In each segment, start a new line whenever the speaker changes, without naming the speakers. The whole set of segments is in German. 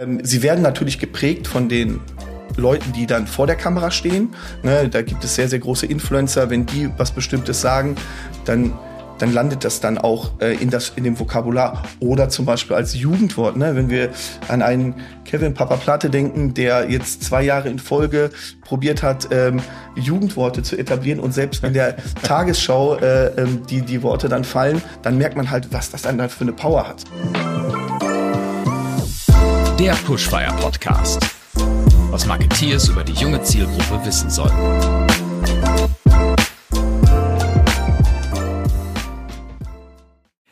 Ähm, sie werden natürlich geprägt von den Leuten, die dann vor der Kamera stehen. Ne, da gibt es sehr, sehr große Influencer. Wenn die was Bestimmtes sagen, dann dann landet das dann auch äh, in, das, in dem Vokabular. Oder zum Beispiel als Jugendwort, ne? wenn wir an einen Kevin Papa Platte denken, der jetzt zwei Jahre in Folge probiert hat, ähm, Jugendworte zu etablieren und selbst in der Tagesschau äh, ähm, die, die Worte dann fallen, dann merkt man halt, was das dann für eine Power hat.
Der Pushfire Podcast. Was Marketeers über die junge Zielgruppe wissen sollten.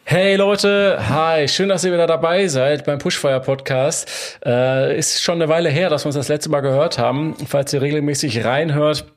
Hey Leute, hi, schön, dass ihr wieder dabei seid beim Pushfire Podcast. Äh, ist schon eine Weile her, dass wir uns das letzte Mal gehört haben. Falls ihr regelmäßig reinhört,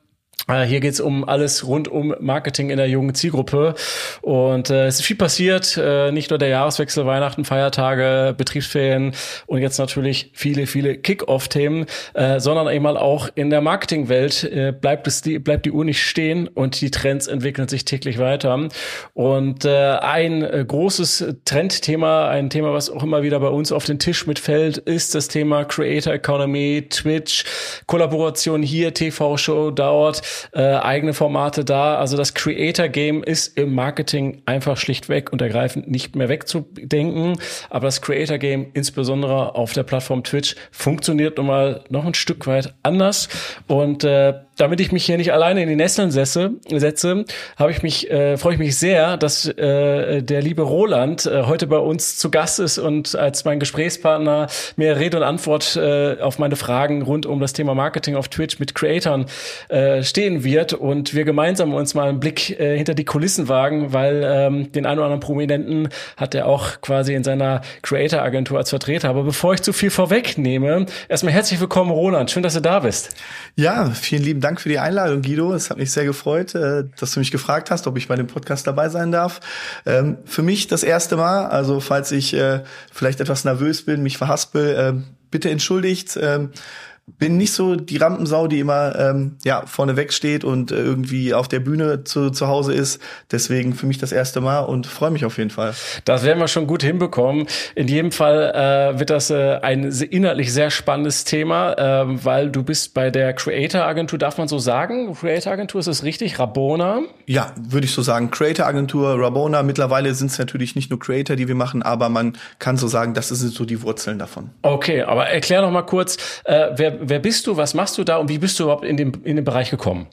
hier geht's um alles rund um Marketing in der jungen Zielgruppe. Und äh, es ist viel passiert, äh, nicht nur der Jahreswechsel, Weihnachten, Feiertage, Betriebsferien und jetzt natürlich viele, viele Kick-Off-Themen, äh, sondern eben auch in der Marketingwelt äh, bleibt, es die, bleibt die Uhr nicht stehen und die Trends entwickeln sich täglich weiter. Und äh, ein äh, großes Trendthema, ein Thema, was auch immer wieder bei uns auf den Tisch mitfällt, ist das Thema Creator Economy, Twitch, Kollaboration hier, TV-Show dauert äh, eigene Formate da. Also das Creator Game ist im Marketing einfach schlichtweg und ergreifend nicht mehr wegzudenken. Aber das Creator Game, insbesondere auf der Plattform Twitch, funktioniert nun mal noch ein Stück weit anders. Und äh, damit ich mich hier nicht alleine in die Nesseln setze, setze habe ich mich, äh, freue ich mich sehr, dass äh, der liebe Roland äh, heute bei uns zu Gast ist und als mein Gesprächspartner mir Rede und Antwort äh, auf meine Fragen rund um das Thema Marketing auf Twitch mit Creatoren äh, stehen wird und wir gemeinsam uns mal einen Blick äh, hinter die Kulissen wagen, weil ähm, den einen oder anderen Prominenten hat er auch quasi in seiner Creator-Agentur als Vertreter. Aber bevor ich zu viel vorwegnehme, erstmal herzlich willkommen, Roland. Schön, dass du da bist.
Ja, vielen lieben Dank für die Einladung, Guido. Es hat mich sehr gefreut, äh, dass du mich gefragt hast, ob ich bei dem Podcast dabei sein darf. Ähm, für mich das erste Mal, also falls ich äh, vielleicht etwas nervös bin, mich verhaspel, äh, bitte entschuldigt. Bin nicht so die Rampensau, die immer ähm, ja vorne weg steht und äh, irgendwie auf der Bühne zu, zu Hause ist. Deswegen für mich das erste Mal und freue mich auf jeden Fall.
Das werden wir schon gut hinbekommen. In jedem Fall äh, wird das äh, ein inhaltlich sehr spannendes Thema, äh, weil du bist bei der Creator Agentur, darf man so sagen? Creator Agentur ist es richtig? Rabona?
Ja, würde ich so sagen. Creator Agentur, Rabona. Mittlerweile sind es natürlich nicht nur Creator, die wir machen, aber man kann so sagen, das sind so die Wurzeln davon.
Okay, aber erklär noch mal kurz, äh, wer wer, bist du, was machst du da und wie bist du überhaupt in den, in den Bereich gekommen?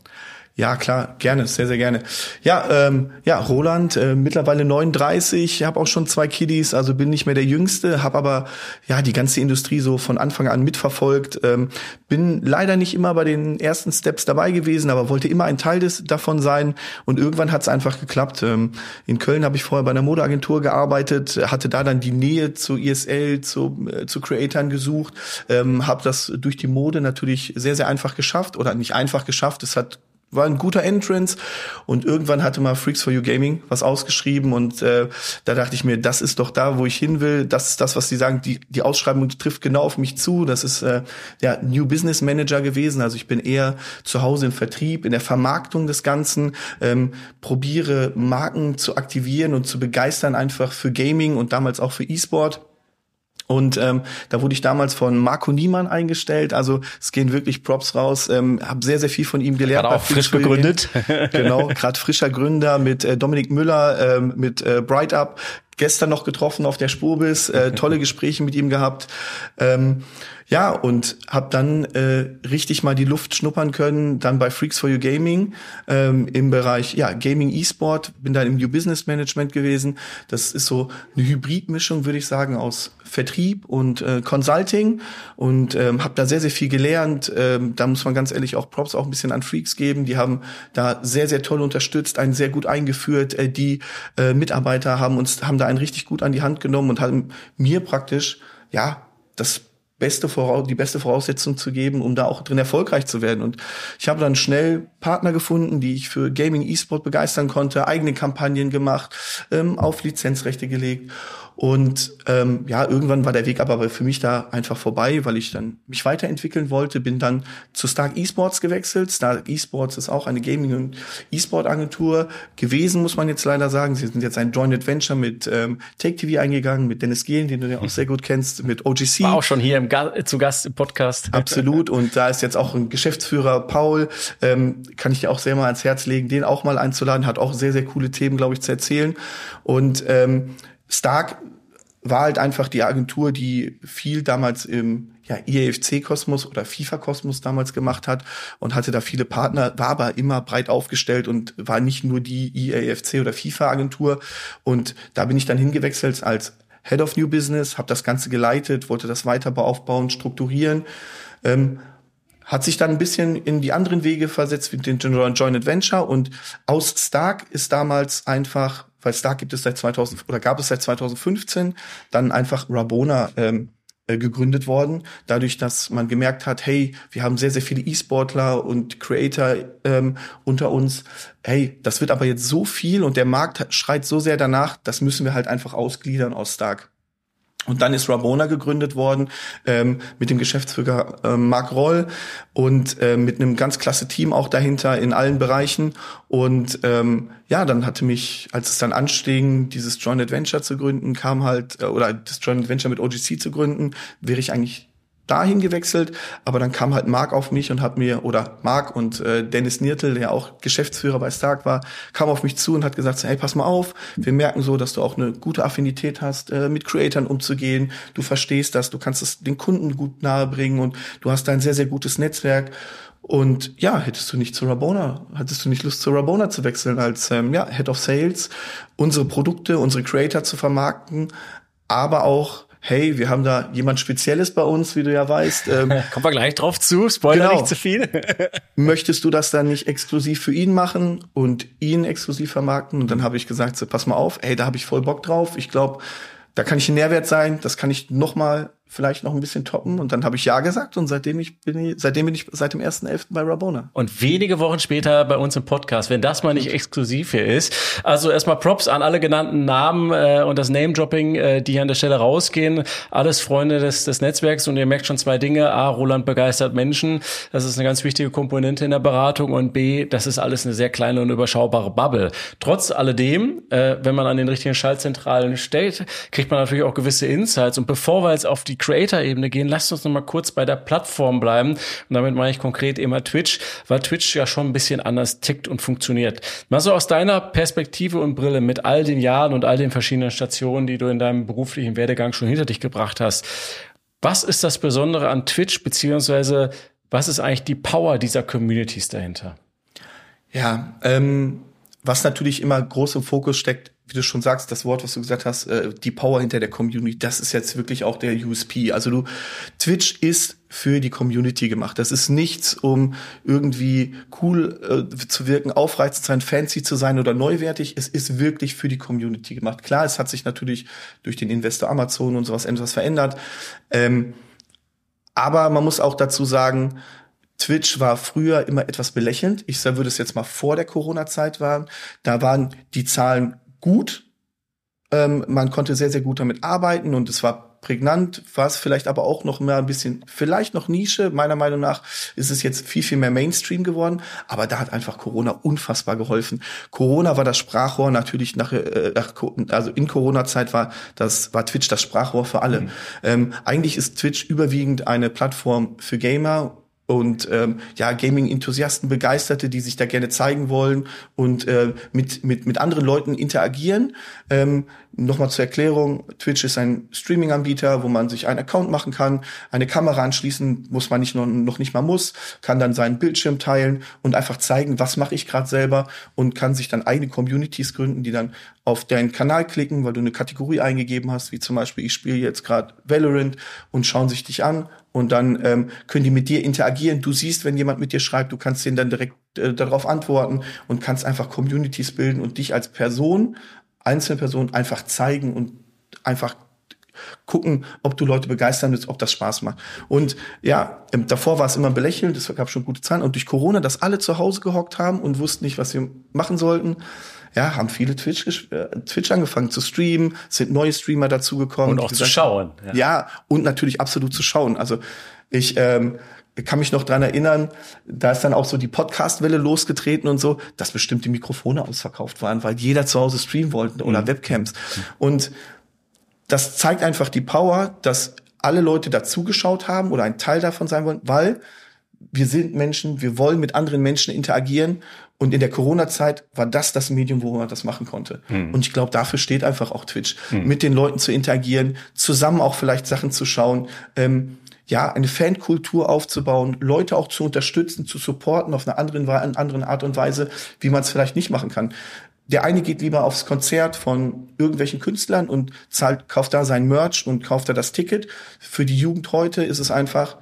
Ja, klar, gerne, sehr, sehr gerne. Ja, ähm, ja, Roland, äh, mittlerweile 39, habe auch schon zwei Kiddies, also bin nicht mehr der Jüngste, habe aber ja die ganze Industrie so von Anfang an mitverfolgt. Ähm, bin leider nicht immer bei den ersten Steps dabei gewesen, aber wollte immer ein Teil des davon sein. Und irgendwann hat es einfach geklappt. Ähm, in Köln habe ich vorher bei einer Modeagentur gearbeitet, hatte da dann die Nähe zu ISL, zu, äh, zu Creatoren gesucht, ähm, habe das durch die Mode natürlich sehr, sehr einfach geschafft oder nicht einfach geschafft. Es hat war ein guter Entrance und irgendwann hatte mal Freaks for You Gaming was ausgeschrieben und äh, da dachte ich mir, das ist doch da, wo ich hin will. Das ist das, was sie sagen. Die, die Ausschreibung trifft genau auf mich zu. Das ist äh, der New Business Manager gewesen. Also ich bin eher zu Hause im Vertrieb, in der Vermarktung des Ganzen, ähm, probiere Marken zu aktivieren und zu begeistern einfach für Gaming und damals auch für E-Sport und ähm, da wurde ich damals von Marco Niemann eingestellt. Also es gehen wirklich Props raus. Ähm, habe sehr, sehr viel von ihm gelernt.
Gerade auch frisch gegründet.
genau, gerade frischer Gründer mit äh, Dominik Müller, ähm, mit äh, Bright Up. Gestern noch getroffen auf der Spurbis, äh, tolle Gespräche mit ihm gehabt. Ähm, ja, und habe dann äh, richtig mal die Luft schnuppern können, dann bei Freaks for You Gaming ähm, im Bereich ja Gaming E-Sport, bin dann im New Business Management gewesen. Das ist so eine Hybridmischung, würde ich sagen, aus Vertrieb und äh, Consulting und ähm, habe da sehr, sehr viel gelernt. Ähm, da muss man ganz ehrlich auch Props auch ein bisschen an Freaks geben. Die haben da sehr, sehr toll unterstützt, einen sehr gut eingeführt. Äh, die äh, Mitarbeiter haben uns, haben da einen richtig gut an die Hand genommen und haben mir praktisch, ja, das beste Voraus die beste Voraussetzung zu geben, um da auch drin erfolgreich zu werden. Und ich habe dann schnell Partner gefunden, die ich für Gaming E-Sport begeistern konnte, eigene Kampagnen gemacht, ähm, auf Lizenzrechte gelegt. Und ähm, ja, irgendwann war der Weg aber für mich da einfach vorbei, weil ich dann mich weiterentwickeln wollte, bin dann zu Stark Esports gewechselt. Stark Esports ist auch eine Gaming- und E-Sport-Agentur gewesen, muss man jetzt leider sagen. Sie sind jetzt ein Joint Adventure mit ähm, Take TV eingegangen, mit Dennis Gehlen, den du ja auch sehr gut kennst, mit OGC.
War auch schon hier im Ga zu Gast im Podcast.
Absolut. Und da ist jetzt auch ein Geschäftsführer, Paul, ähm, kann ich dir auch sehr mal ans Herz legen, den auch mal einzuladen, hat auch sehr, sehr coole Themen, glaube ich, zu erzählen. Und ähm, Stark war halt einfach die Agentur, die viel damals im ja, IEFC-Kosmos oder FIFA-Kosmos damals gemacht hat und hatte da viele Partner, war aber immer breit aufgestellt und war nicht nur die IEFC oder FIFA-Agentur. Und da bin ich dann hingewechselt als Head of New Business, habe das Ganze geleitet, wollte das weiter aufbauen, strukturieren. Ähm, hat sich dann ein bisschen in die anderen Wege versetzt, wie den Joint Adventure und aus Stark ist damals einfach weil Stark gibt es seit 2000 oder gab es seit 2015, dann einfach Rabona ähm, äh, gegründet worden, dadurch, dass man gemerkt hat, hey, wir haben sehr, sehr viele E-Sportler und Creator ähm, unter uns. Hey, das wird aber jetzt so viel und der Markt schreit so sehr danach, das müssen wir halt einfach ausgliedern aus Stark. Und dann ist Rabona gegründet worden ähm, mit dem Geschäftsführer äh, Mark Roll und äh, mit einem ganz klasse Team auch dahinter in allen Bereichen. Und ähm, ja, dann hatte mich, als es dann anstieg, dieses Joint Adventure zu gründen, kam halt, äh, oder das Joint Adventure mit OGC zu gründen, wäre ich eigentlich dahin gewechselt, aber dann kam halt Mark auf mich und hat mir, oder Mark und äh, Dennis Niertel, der auch Geschäftsführer bei Stark war, kam auf mich zu und hat gesagt, hey, pass mal auf, wir merken so, dass du auch eine gute Affinität hast, äh, mit Creatoren umzugehen, du verstehst das, du kannst es den Kunden gut nahebringen und du hast da ein sehr, sehr gutes Netzwerk. Und ja, hättest du nicht zu Rabona, hattest du nicht Lust zu Rabona zu wechseln als ähm, ja, Head of Sales, unsere Produkte, unsere Creator zu vermarkten, aber auch hey, wir haben da jemand Spezielles bei uns, wie du ja weißt.
Ähm, Kommen wir gleich drauf zu, Spoiler genau. nicht zu viel.
Möchtest du das dann nicht exklusiv für ihn machen und ihn exklusiv vermarkten? Und dann habe ich gesagt, so, pass mal auf, hey, da habe ich voll Bock drauf. Ich glaube, da kann ich ein Nährwert sein, das kann ich noch mal vielleicht noch ein bisschen toppen. Und dann habe ich Ja gesagt und seitdem ich bin seitdem bin ich seit dem 1.11. bei Rabona.
Und wenige Wochen später bei uns im Podcast, wenn das mal nicht exklusiv hier ist. Also erstmal Props an alle genannten Namen äh, und das Name-Dropping, äh, die hier an der Stelle rausgehen. Alles Freunde des, des Netzwerks und ihr merkt schon zwei Dinge. A, Roland begeistert Menschen. Das ist eine ganz wichtige Komponente in der Beratung. Und B, das ist alles eine sehr kleine und überschaubare Bubble. Trotz alledem, äh, wenn man an den richtigen Schaltzentralen steht, kriegt man natürlich auch gewisse Insights. Und bevor wir jetzt auf die Creator-Ebene gehen, lasst uns noch mal kurz bei der Plattform bleiben. Und damit meine ich konkret immer Twitch, weil Twitch ja schon ein bisschen anders tickt und funktioniert. Mal so aus deiner Perspektive und Brille mit all den Jahren und all den verschiedenen Stationen, die du in deinem beruflichen Werdegang schon hinter dich gebracht hast. Was ist das Besondere an Twitch, beziehungsweise was ist eigentlich die Power dieser Communities dahinter?
Ja, ähm, was natürlich immer groß im Fokus steckt, wie du schon sagst, das Wort, was du gesagt hast, äh, die Power hinter der Community, das ist jetzt wirklich auch der USP. Also du, Twitch ist für die Community gemacht. Das ist nichts, um irgendwie cool äh, zu wirken, aufreizend zu sein, fancy zu sein oder neuwertig. Es ist wirklich für die Community gemacht. Klar, es hat sich natürlich durch den Investor Amazon und sowas etwas verändert. Ähm, aber man muss auch dazu sagen, Twitch war früher immer etwas belächelnd. Ich würde es jetzt mal vor der Corona-Zeit waren. Da waren die Zahlen gut. Ähm, man konnte sehr, sehr gut damit arbeiten und es war prägnant, war es vielleicht aber auch noch mehr ein bisschen, vielleicht noch Nische. Meiner Meinung nach ist es jetzt viel, viel mehr Mainstream geworden, aber da hat einfach Corona unfassbar geholfen. Corona war das Sprachrohr natürlich nach, äh, nach also in Corona-Zeit war das, war Twitch das Sprachrohr für alle. Mhm. Ähm, eigentlich ist Twitch überwiegend eine Plattform für Gamer und ähm, ja Gaming-Enthusiasten, Begeisterte, die sich da gerne zeigen wollen und äh, mit mit mit anderen Leuten interagieren. Ähm, Nochmal zur Erklärung: Twitch ist ein Streaming-Anbieter, wo man sich einen Account machen kann, eine Kamera anschließen, muss man nicht noch, noch nicht mal muss, kann dann seinen Bildschirm teilen und einfach zeigen, was mache ich gerade selber und kann sich dann eigene Communities gründen, die dann auf deinen Kanal klicken, weil du eine Kategorie eingegeben hast, wie zum Beispiel ich spiele jetzt gerade Valorant und schauen sich dich an und dann ähm, können die mit dir interagieren. Du siehst, wenn jemand mit dir schreibt, du kannst denen dann direkt äh, darauf antworten und kannst einfach Communities bilden und dich als Person, einzelne Person einfach zeigen und einfach gucken, ob du Leute begeistern willst, ob das Spaß macht. Und ja, ähm, davor war es immer belächelnd, es gab schon gute Zahlen. Und durch Corona, dass alle zu Hause gehockt haben und wussten nicht, was wir machen sollten, ja, haben viele Twitch, äh, Twitch angefangen zu streamen, sind neue Streamer dazugekommen.
Und auch gesagt, zu schauen.
Ja. ja, und natürlich absolut zu schauen. Also ich ähm, kann mich noch dran erinnern, da ist dann auch so die Podcast-Welle losgetreten und so, dass bestimmte Mikrofone ausverkauft waren, weil jeder zu Hause streamen wollte oder mhm. Webcams. Und das zeigt einfach die Power, dass alle Leute dazugeschaut haben oder ein Teil davon sein wollen, weil wir sind Menschen, wir wollen mit anderen Menschen interagieren und in der Corona-Zeit war das das Medium, wo man das machen konnte. Mhm. Und ich glaube, dafür steht einfach auch Twitch, mhm. mit den Leuten zu interagieren, zusammen auch vielleicht Sachen zu schauen. Ähm, ja, eine Fankultur aufzubauen, Leute auch zu unterstützen, zu supporten auf eine andere, eine andere Art und Weise, wie man es vielleicht nicht machen kann. Der eine geht lieber aufs Konzert von irgendwelchen Künstlern und zahlt, kauft da sein Merch und kauft da das Ticket. Für die Jugend heute ist es einfach,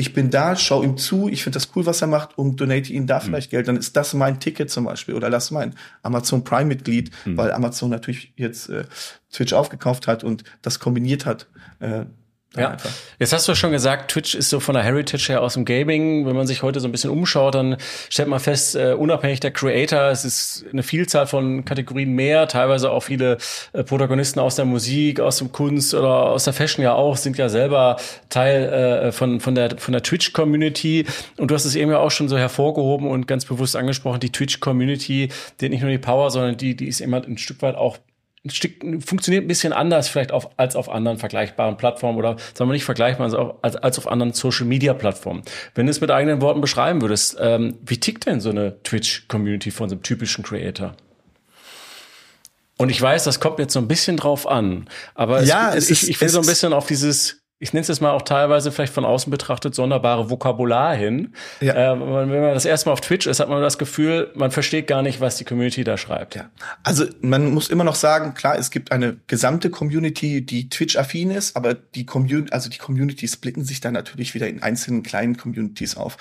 ich bin da, schau ihm zu, ich finde das cool, was er macht und donate ihm da mhm. vielleicht Geld, dann ist das mein Ticket zum Beispiel oder lass mein Amazon Prime-Mitglied, mhm. weil Amazon natürlich jetzt äh, Twitch aufgekauft hat und das kombiniert hat. Äh,
ja, einfach. jetzt hast du schon gesagt, Twitch ist so von der Heritage her aus dem Gaming. Wenn man sich heute so ein bisschen umschaut, dann stellt man fest, uh, unabhängig der Creator, es ist eine Vielzahl von Kategorien mehr, teilweise auch viele äh, Protagonisten aus der Musik, aus dem Kunst oder aus der Fashion ja auch, sind ja selber Teil äh, von, von der, von der Twitch-Community. Und du hast es eben ja auch schon so hervorgehoben und ganz bewusst angesprochen, die Twitch-Community, die hat nicht nur die Power, sondern die, die ist immer ein Stück weit auch Stück, funktioniert ein bisschen anders vielleicht auf, als auf anderen vergleichbaren Plattformen oder sagen wir nicht vergleichbar als, als auf anderen Social Media Plattformen. Wenn du es mit eigenen Worten beschreiben würdest, ähm, wie tickt denn so eine Twitch Community von so einem typischen Creator? Und ich weiß, das kommt jetzt so ein bisschen drauf an, aber ja, es, es ich, ich will so ein bisschen auf dieses ich nenne es jetzt mal auch teilweise vielleicht von außen betrachtet sonderbare Vokabular hin. Ja. Äh, wenn man das erste Mal auf Twitch ist, hat man das Gefühl, man versteht gar nicht, was die Community da schreibt.
Ja. Also man muss immer noch sagen, klar, es gibt eine gesamte Community, die Twitch-affin ist, aber die Community, also die Community splitten sich dann natürlich wieder in einzelnen kleinen Communities auf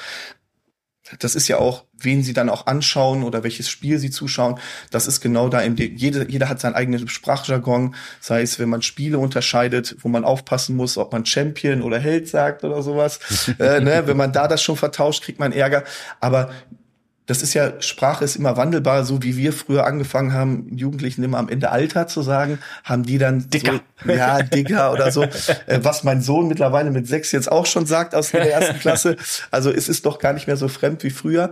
das ist ja auch, wen sie dann auch anschauen oder welches Spiel sie zuschauen. Das ist genau da, in dem, jeder, jeder hat seinen eigenen Sprachjargon, sei es, wenn man Spiele unterscheidet, wo man aufpassen muss, ob man Champion oder Held sagt oder sowas. äh, ne? Wenn man da das schon vertauscht, kriegt man Ärger. Aber das ist ja, Sprache ist immer wandelbar, so wie wir früher angefangen haben, Jugendlichen immer am Ende Alter zu sagen, haben die dann
Dicker.
So, ja, Dicker oder so, äh, was mein Sohn mittlerweile mit sechs jetzt auch schon sagt aus der ersten Klasse. Also es ist doch gar nicht mehr so fremd wie früher.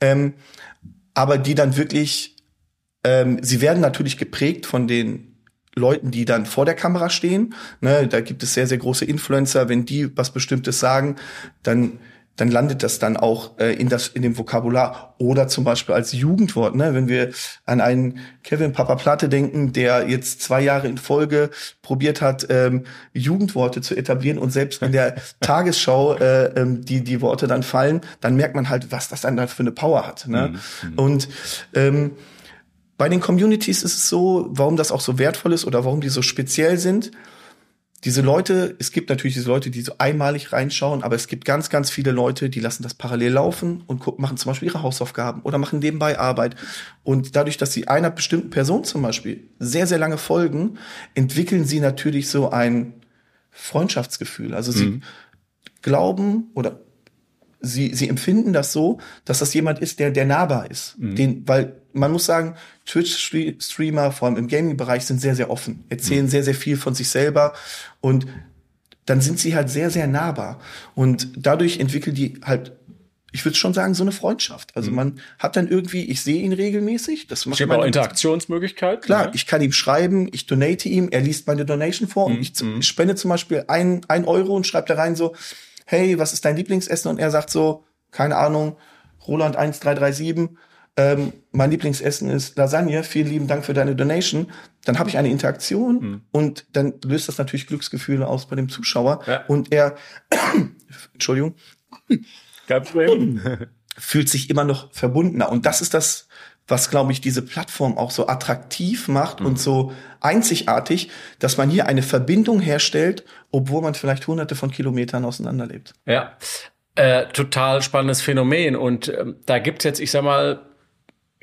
Ähm, aber die dann wirklich, ähm, sie werden natürlich geprägt von den Leuten, die dann vor der Kamera stehen. Ne, da gibt es sehr, sehr große Influencer. Wenn die was Bestimmtes sagen, dann dann landet das dann auch äh, in das in dem Vokabular oder zum Beispiel als Jugendwort. Ne? Wenn wir an einen Kevin Papa Platte denken, der jetzt zwei Jahre in Folge probiert hat, ähm, Jugendworte zu etablieren und selbst in der Tagesschau äh, ähm, die die Worte dann fallen, dann merkt man halt, was das dann für eine Power hat. Ne? Mhm. Und ähm, bei den Communities ist es so, warum das auch so wertvoll ist oder warum die so speziell sind diese Leute, es gibt natürlich diese Leute, die so einmalig reinschauen, aber es gibt ganz, ganz viele Leute, die lassen das parallel laufen und gucken, machen zum Beispiel ihre Hausaufgaben oder machen nebenbei Arbeit. Und dadurch, dass sie einer bestimmten Person zum Beispiel sehr, sehr lange folgen, entwickeln sie natürlich so ein Freundschaftsgefühl. Also sie mhm. glauben oder sie, sie empfinden das so, dass das jemand ist, der, der nahbar ist. Mhm. Den, weil man muss sagen, Twitch-Streamer, vor allem im Gaming-Bereich, sind sehr, sehr offen, erzählen mhm. sehr, sehr viel von sich selber und dann sind sie halt sehr, sehr nahbar. Und dadurch entwickeln die halt ich würde schon sagen, so eine Freundschaft. Also mhm. man hat dann irgendwie, ich sehe ihn regelmäßig. Das
macht man auch Interaktionsmöglichkeit.
Klar, ja. ich kann ihm schreiben, ich donate ihm, er liest meine Donation vor mhm. und ich, mhm. spende zum Beispiel ein, ein Euro und schreibt da rein so, hey, was ist dein Lieblingsessen? Und er sagt so, keine Ahnung, Roland 1337, ähm, mein Lieblingsessen ist Lasagne, vielen lieben Dank für deine Donation, dann habe ich eine Interaktion mhm. und dann löst das natürlich Glücksgefühle aus bei dem Zuschauer ja. und er, Entschuldigung, fühlt sich immer noch verbundener und das ist das, was, glaube ich, diese Plattform auch so attraktiv macht mhm. und so einzigartig, dass man hier eine Verbindung herstellt, obwohl man vielleicht hunderte von Kilometern auseinanderlebt.
Ja, äh, total spannendes Phänomen. Und ähm, da gibt's jetzt, ich sag mal,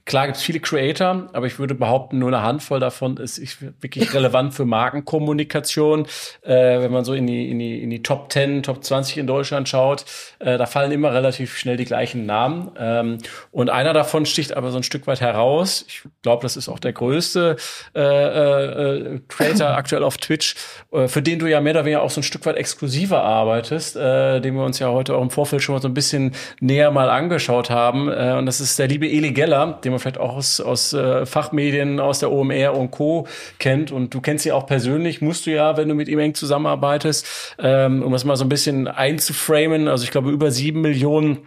Klar gibt es viele Creator, aber ich würde behaupten, nur eine Handvoll davon ist wirklich relevant für Markenkommunikation. Äh, wenn man so in die, in, die, in die Top 10, Top 20 in Deutschland schaut, äh, da fallen immer relativ schnell die gleichen Namen. Ähm, und einer davon sticht aber so ein Stück weit heraus. Ich glaube, das ist auch der größte äh, äh, Creator aktuell auf Twitch, äh, für den du ja mehr oder weniger auch so ein Stück weit exklusiver arbeitest, äh, den wir uns ja heute auch im Vorfeld schon mal so ein bisschen näher mal angeschaut haben. Äh, und das ist der liebe Eli Geller, den wir man vielleicht auch aus, aus äh, Fachmedien, aus der OMR und Co. kennt. Und du kennst sie auch persönlich, musst du ja, wenn du mit ihm eng zusammenarbeitest, ähm, um das mal so ein bisschen einzuframen. Also ich glaube, über sieben Millionen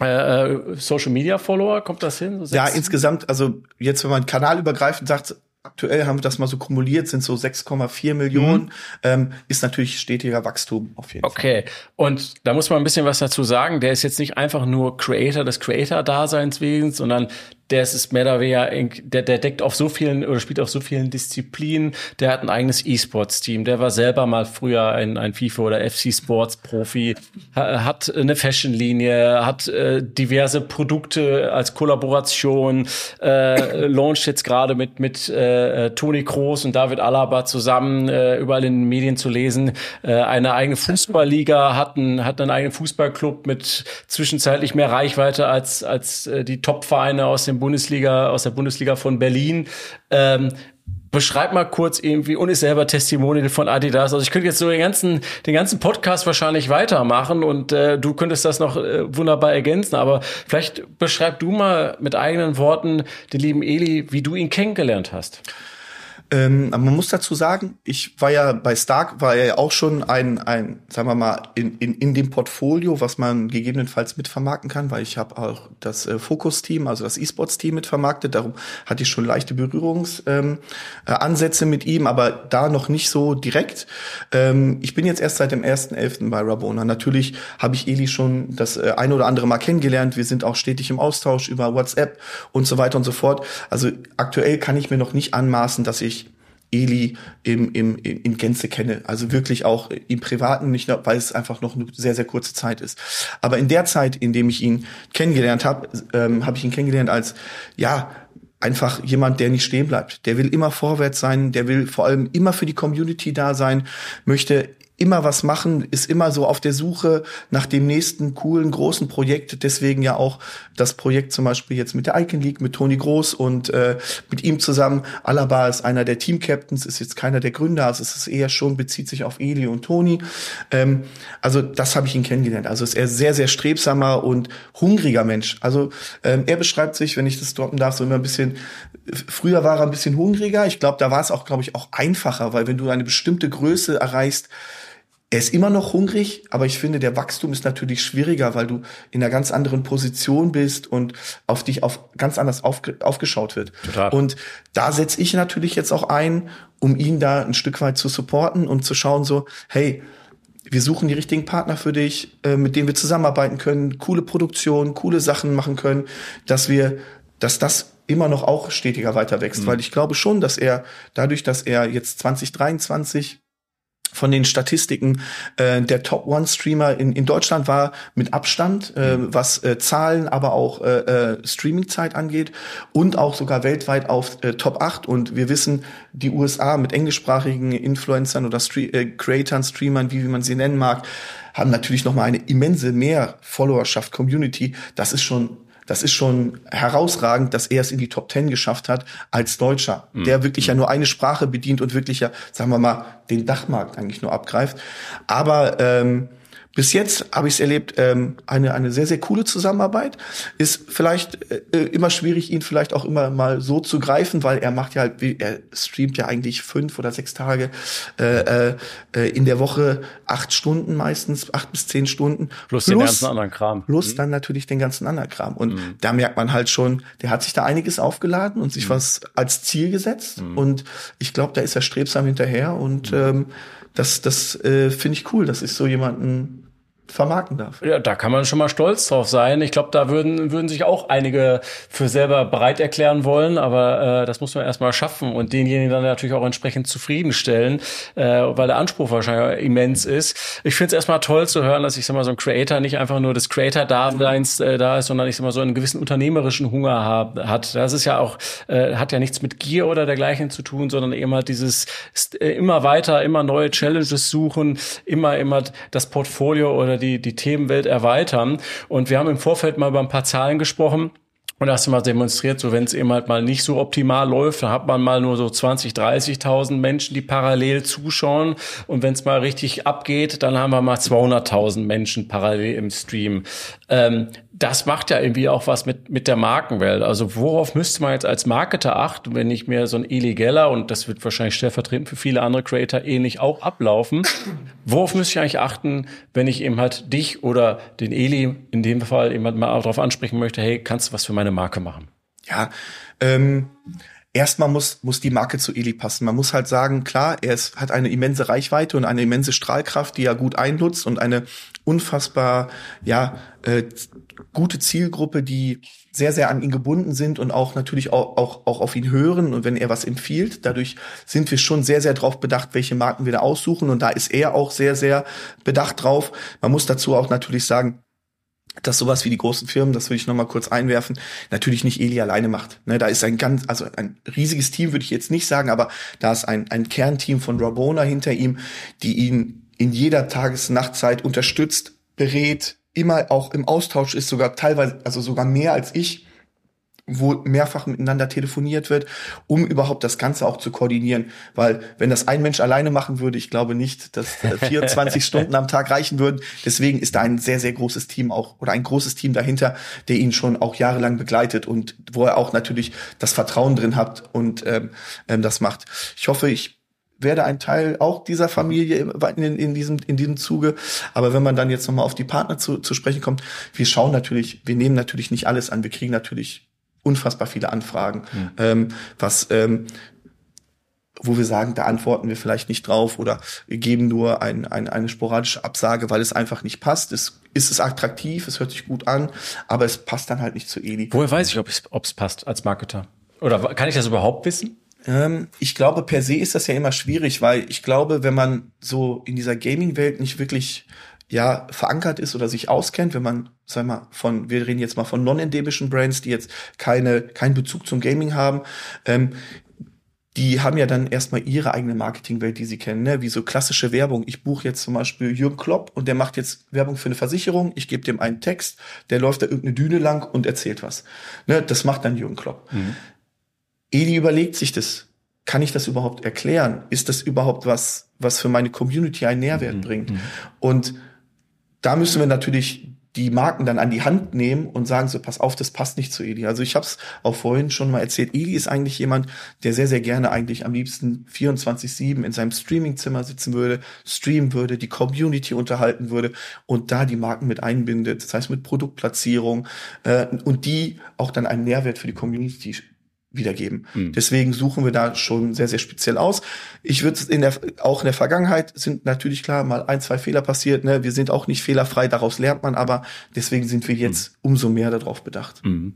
äh, äh Social Media Follower, kommt das hin?
So ja, insgesamt, also jetzt, wenn man kanalübergreifend sagt, aktuell haben wir das mal so kumuliert, sind so 6,4 Millionen, mhm. ähm, ist natürlich stetiger Wachstum auf jeden
okay. Fall. Okay, und da muss man ein bisschen was dazu sagen. Der ist jetzt nicht einfach nur Creator des Creator-Daseins wegen, sondern der ist mehr oder weniger, der, der deckt auf so vielen oder spielt auf so vielen Disziplinen. Der hat ein eigenes E-Sports-Team. Der war selber mal früher ein, ein FIFA oder FC Sports Profi, hat eine Fashion-Linie, hat äh, diverse Produkte als Kollaboration, äh, launcht jetzt gerade mit mit äh, Toni Kroos und David Alaba zusammen äh, überall in den Medien zu lesen. Äh, eine eigene Fußballliga, hat, einen hat einen eigenen Fußballclub mit zwischenzeitlich mehr Reichweite als als äh, die Top-Vereine aus dem dem Bundesliga, aus der Bundesliga von Berlin. Ähm, beschreib mal kurz irgendwie und ist selber Testimonial von Adidas. Also ich könnte jetzt so den ganzen, den ganzen Podcast wahrscheinlich weitermachen und äh, du könntest das noch äh, wunderbar ergänzen. Aber vielleicht beschreib du mal mit eigenen Worten den lieben Eli, wie du ihn kennengelernt hast.
Ähm, aber man muss dazu sagen, ich war ja bei Stark, war ja auch schon ein, ein sagen wir mal, in, in, in dem Portfolio, was man gegebenenfalls mitvermarkten kann, weil ich habe auch das äh, Fokus-Team, also das E-Sports-Team mitvermarktet, darum hatte ich schon leichte Berührungsansätze ähm, äh, mit ihm, aber da noch nicht so direkt. Ähm, ich bin jetzt erst seit dem 1.11. bei Rabona. Natürlich habe ich Eli schon das äh, eine oder andere Mal kennengelernt. Wir sind auch stetig im Austausch über WhatsApp und so weiter und so fort. Also aktuell kann ich mir noch nicht anmaßen, dass ich Eli im, im, in Gänze kenne. Also wirklich auch im Privaten, nicht nur, weil es einfach noch eine sehr, sehr kurze Zeit ist. Aber in der Zeit, in dem ich ihn kennengelernt habe, ähm, habe ich ihn kennengelernt als, ja, einfach jemand, der nicht stehen bleibt. Der will immer vorwärts sein, der will vor allem immer für die Community da sein, möchte immer was machen, ist immer so auf der Suche nach dem nächsten coolen, großen Projekt. Deswegen ja auch das Projekt zum Beispiel jetzt mit der Icon League, mit Toni Groß und äh, mit ihm zusammen. Alaba ist einer der Team-Captains, ist jetzt keiner der Gründer, also es ist eher schon, bezieht sich auf Eli und Toni. Ähm, also das habe ich ihn kennengelernt. Also ist er sehr, sehr strebsamer und hungriger Mensch. Also ähm, er beschreibt sich, wenn ich das droppen darf, so immer ein bisschen, früher war er ein bisschen hungriger. Ich glaube, da war es auch, glaube ich, auch einfacher, weil wenn du eine bestimmte Größe erreichst, er ist immer noch hungrig, aber ich finde, der Wachstum ist natürlich schwieriger, weil du in einer ganz anderen Position bist und auf dich auf ganz anders aufge, aufgeschaut wird. Total. Und da setze ich natürlich jetzt auch ein, um ihn da ein Stück weit zu supporten und zu schauen so, hey, wir suchen die richtigen Partner für dich, äh, mit denen wir zusammenarbeiten können, coole Produktion, coole Sachen machen können, dass wir, dass das immer noch auch stetiger weiter wächst, mhm. weil ich glaube schon, dass er dadurch, dass er jetzt 2023 von den Statistiken äh, der Top One Streamer in, in Deutschland war mit Abstand, äh, mhm. was äh, Zahlen, aber auch äh, äh, Streaming-Zeit angeht und auch sogar weltweit auf äh, Top 8. Und wir wissen, die USA mit englischsprachigen Influencern oder Stre äh, Creatern, Streamern, wie, wie man sie nennen mag, haben natürlich noch mal eine immense mehr Followerschaft, Community. Das ist schon das ist schon herausragend, dass er es in die Top Ten geschafft hat als Deutscher, mhm. der wirklich ja nur eine Sprache bedient und wirklich ja, sagen wir mal, den Dachmarkt eigentlich nur abgreift. Aber ähm, bis jetzt habe ich es erlebt, ähm, eine, eine sehr, sehr coole Zusammenarbeit. Ist vielleicht äh, immer schwierig, ihn vielleicht auch immer mal so zu greifen, weil er macht ja halt, er streamt ja eigentlich fünf oder sechs Tage äh, äh, in der Woche, acht Stunden meistens, acht bis zehn Stunden.
Plus, plus den ganzen anderen Kram.
Plus mhm. dann natürlich den ganzen anderen Kram. Und mhm. da merkt man halt schon, der hat sich da einiges aufgeladen und sich mhm. was als Ziel gesetzt. Mhm. Und ich glaube, da ist er strebsam hinterher und mhm. ähm, das, das äh, finde ich cool, dass ich so jemanden vermarkten darf.
Ja, da kann man schon mal stolz drauf sein. Ich glaube, da würden, würden sich auch einige für selber bereit erklären wollen, aber äh, das muss man erstmal schaffen und denjenigen dann natürlich auch entsprechend zufriedenstellen, äh, weil der Anspruch wahrscheinlich immens ist. Ich finde es erstmal toll zu hören, dass ich sag mal so ein Creator nicht einfach nur des Creator-Daseins äh, da ist, sondern ich sag mal so einen gewissen unternehmerischen Hunger hab, hat. Das ist ja auch, äh, hat ja nichts mit Gier oder dergleichen zu tun, sondern immer dieses äh, immer weiter, immer neue Challenges suchen, immer, immer das Portfolio oder die, die Themenwelt erweitern. Und wir haben im Vorfeld mal über ein paar Zahlen gesprochen. Und hast du mal demonstriert, so wenn es eben halt mal nicht so optimal läuft, dann hat man mal nur so 20, 30.000 Menschen, die parallel zuschauen. Und wenn es mal richtig abgeht, dann haben wir mal 200.000 Menschen parallel im Stream. Ähm, das macht ja irgendwie auch was mit, mit der Markenwelt. Also worauf müsste man jetzt als Marketer achten, wenn ich mir so ein Eli Geller, und das wird wahrscheinlich stellvertretend für viele andere Creator ähnlich auch ablaufen, worauf müsste ich eigentlich achten, wenn ich eben halt dich oder den Eli in dem Fall jemand mal darauf ansprechen möchte, hey, kannst du was für meine Marke machen?
Ja, ähm, erstmal muss, muss die Marke zu Eli passen. Man muss halt sagen, klar, er ist, hat eine immense Reichweite und eine immense Strahlkraft, die er gut einnutzt und eine unfassbar, ja, äh, gute Zielgruppe, die sehr, sehr an ihn gebunden sind und auch natürlich auch, auch, auch auf ihn hören und wenn er was empfiehlt. Dadurch sind wir schon sehr, sehr drauf bedacht, welche Marken wir da aussuchen und da ist er auch sehr, sehr bedacht drauf. Man muss dazu auch natürlich sagen, dass sowas wie die großen Firmen, das will ich nochmal kurz einwerfen, natürlich nicht Eli alleine macht. Ne, da ist ein ganz, also ein riesiges Team würde ich jetzt nicht sagen, aber da ist ein, ein Kernteam von Rabona hinter ihm, die ihn in jeder Tages-Nachtzeit unterstützt, berät, immer auch im Austausch ist, sogar teilweise, also sogar mehr als ich, wo mehrfach miteinander telefoniert wird, um überhaupt das Ganze auch zu koordinieren. Weil wenn das ein Mensch alleine machen würde, ich glaube nicht, dass 24 Stunden am Tag reichen würden. Deswegen ist da ein sehr, sehr großes Team auch oder ein großes Team dahinter, der ihn schon auch jahrelang begleitet und wo er auch natürlich das Vertrauen drin hat und ähm, ähm das macht. Ich hoffe, ich werde ein Teil auch dieser Familie in, in, diesem, in diesem Zuge. Aber wenn man dann jetzt nochmal auf die Partner zu, zu sprechen kommt, wir schauen natürlich, wir nehmen natürlich nicht alles an. Wir kriegen natürlich unfassbar viele Anfragen, mhm. ähm, was, ähm, wo wir sagen, da antworten wir vielleicht nicht drauf oder wir geben nur ein, ein, eine sporadische Absage, weil es einfach nicht passt. Es ist es attraktiv, es hört sich gut an, aber es passt dann halt nicht zu Eli.
Woher weiß ich, ob es, ob es passt als Marketer? Oder kann ich das überhaupt wissen?
Ähm, ich glaube, per se ist das ja immer schwierig, weil ich glaube, wenn man so in dieser Gaming-Welt nicht wirklich ja verankert ist oder sich auskennt, wenn man, sag mal, von, wir reden jetzt mal von non-endemischen Brands, die jetzt keine, keinen Bezug zum Gaming haben, ähm, die haben ja dann erstmal ihre eigene Marketingwelt, die sie kennen, ne? wie so klassische Werbung. Ich buche jetzt zum Beispiel Jürgen Klopp und der macht jetzt Werbung für eine Versicherung. Ich gebe dem einen Text, der läuft da irgendeine Düne lang und erzählt was. Ne? Das macht dann Jürgen Klopp. Mhm. Eli überlegt sich das. Kann ich das überhaupt erklären? Ist das überhaupt was, was für meine Community einen Nährwert mhm. bringt? Mhm. Und da müssen wir natürlich die Marken dann an die Hand nehmen und sagen so, pass auf, das passt nicht zu Eli. Also ich habe es auch vorhin schon mal erzählt, Eli ist eigentlich jemand, der sehr, sehr gerne eigentlich am liebsten 24-7 in seinem Streamingzimmer sitzen würde, streamen würde, die Community unterhalten würde und da die Marken mit einbindet, das heißt mit Produktplatzierung äh, und die auch dann einen Nährwert für die Community wiedergeben. Mhm. Deswegen suchen wir da schon sehr, sehr speziell aus. Ich würde in der, auch in der Vergangenheit sind natürlich klar mal ein, zwei Fehler passiert. Ne? Wir sind auch nicht fehlerfrei, daraus lernt man aber. Deswegen sind wir jetzt mhm. umso mehr darauf bedacht. Mhm.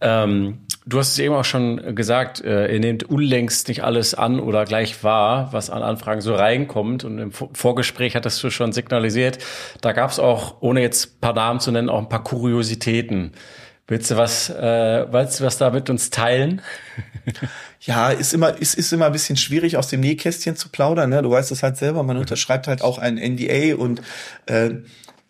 Ähm, du hast es eben auch schon gesagt, äh, ihr nehmt unlängst nicht alles an oder gleich wahr, was an Anfragen so reinkommt. Und im Vorgespräch hattest du schon signalisiert, da gab es auch, ohne jetzt paar Namen zu nennen, auch ein paar Kuriositäten. Willst du was, äh, willst du was da mit uns teilen?
ja, ist immer, ist, ist immer ein bisschen schwierig, aus dem Nähkästchen zu plaudern. Ne? Du weißt es halt selber, man unterschreibt halt auch ein NDA und äh,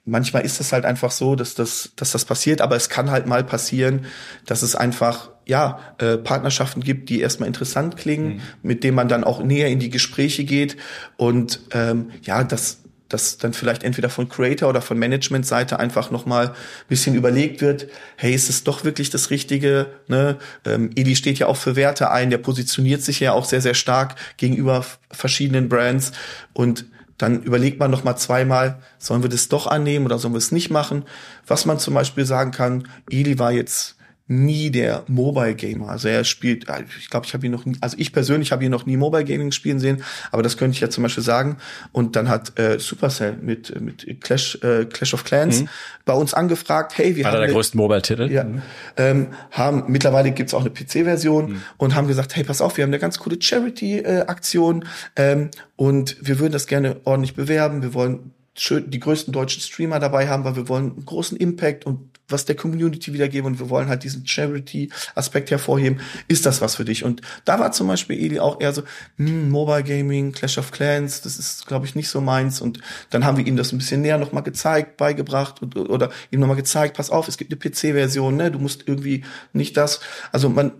manchmal ist es halt einfach so, dass das, dass das passiert, aber es kann halt mal passieren, dass es einfach ja äh, Partnerschaften gibt, die erstmal interessant klingen, mhm. mit denen man dann auch näher in die Gespräche geht und ähm, ja, das dass dann vielleicht entweder von Creator oder von Management-Seite einfach nochmal ein bisschen überlegt wird, hey, ist es doch wirklich das Richtige? Ne? Ähm, Eli steht ja auch für Werte ein, der positioniert sich ja auch sehr, sehr stark gegenüber verschiedenen Brands und dann überlegt man noch mal zweimal, sollen wir das doch annehmen oder sollen wir es nicht machen? Was man zum Beispiel sagen kann, Eli war jetzt nie der Mobile Gamer. Also er spielt, äh, ich glaube, ich habe ihn noch nie, also ich persönlich habe ihn noch nie Mobile Gaming spielen sehen, aber das könnte ich ja zum Beispiel sagen. Und dann hat äh, Supercell mit mit Clash äh, Clash of Clans mhm. bei uns angefragt, hey, wir
Einer haben
der
größten Mobile-Titel.
Ja, mhm. ähm, haben mittlerweile gibt's auch eine PC-Version mhm. und haben gesagt, hey, pass auf, wir haben eine ganz coole Charity-Aktion äh, ähm, und wir würden das gerne ordentlich bewerben. Wir wollen schön die größten deutschen Streamer dabei haben, weil wir wollen einen großen Impact und was der Community wiedergeben und wir wollen halt diesen Charity-Aspekt hervorheben. Ist das was für dich? Und da war zum Beispiel Eli auch eher so, hm, Mobile Gaming, Clash of Clans, das ist, glaube ich, nicht so meins. Und dann haben wir ihm das ein bisschen näher nochmal gezeigt, beigebracht und, oder ihm nochmal gezeigt, pass auf, es gibt eine PC-Version, ne? Du musst irgendwie nicht das. Also man